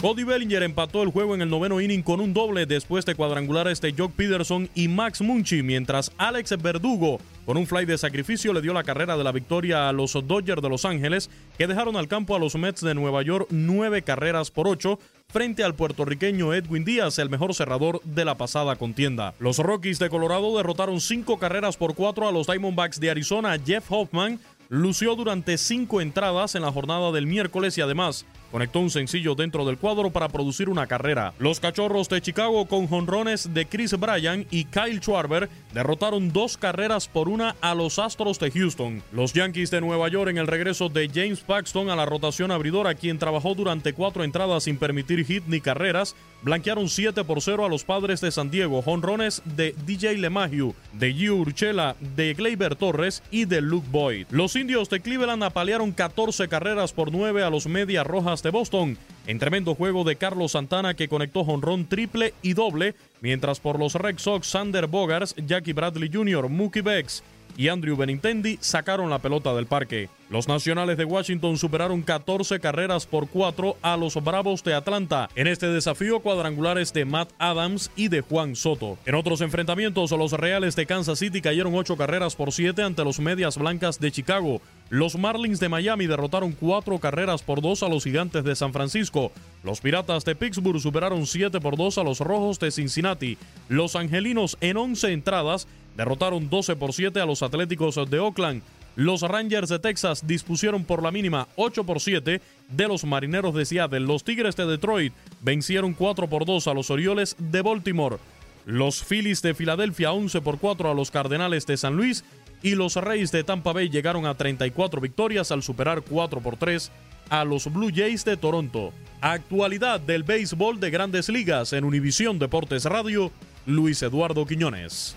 Cody Bellinger empató el juego en el noveno inning con un doble después de cuadrangular a este Jock Peterson y Max Munchi, mientras Alex Verdugo con un fly de sacrificio le dio la carrera de la victoria a los Dodgers de Los Ángeles, que dejaron al campo a los Mets de Nueva York nueve carreras por ocho frente al puertorriqueño Edwin Díaz, el mejor cerrador de la pasada contienda. Los Rockies de Colorado derrotaron cinco carreras por cuatro a los Diamondbacks de Arizona. Jeff Hoffman lució durante cinco entradas en la jornada del miércoles y además conectó un sencillo dentro del cuadro para producir una carrera. Los Cachorros de Chicago con jonrones de Chris Bryan y Kyle Schwarber derrotaron dos carreras por una a los Astros de Houston. Los Yankees de Nueva York en el regreso de James Paxton a la rotación abridora, quien trabajó durante cuatro entradas sin permitir hit ni carreras, blanquearon 7 por 0 a los Padres de San Diego. Jonrones de DJ LeMahieu, de Gio Urchela, de Gleyber Torres y de Luke Boyd. Los indios de Cleveland apalearon 14 carreras por 9 a los Medias Rojas de Boston. En tremendo juego de Carlos Santana que conectó jonrón triple y doble, mientras por los Red Sox Sander Bogars, Jackie Bradley Jr., Mookie Becks y Andrew Benintendi sacaron la pelota del parque. Los Nacionales de Washington superaron 14 carreras por 4 a los Bravos de Atlanta en este desafío cuadrangulares de Matt Adams y de Juan Soto. En otros enfrentamientos, los Reales de Kansas City cayeron 8 carreras por 7 ante los Medias Blancas de Chicago. Los Marlins de Miami derrotaron 4 carreras por 2 a los Gigantes de San Francisco. Los Piratas de Pittsburgh superaron 7 por 2 a los Rojos de Cincinnati. Los Angelinos en 11 entradas derrotaron 12 por 7 a los Atléticos de Oakland. Los Rangers de Texas dispusieron por la mínima 8 por 7 de los Marineros de Seattle. Los Tigres de Detroit vencieron 4 por 2 a los Orioles de Baltimore. Los Phillies de Filadelfia 11 por 4 a los Cardenales de San Luis y los Reyes de Tampa Bay llegaron a 34 victorias al superar 4 por 3 a los Blue Jays de Toronto. Actualidad del béisbol de grandes ligas en Univisión Deportes Radio, Luis Eduardo Quiñones.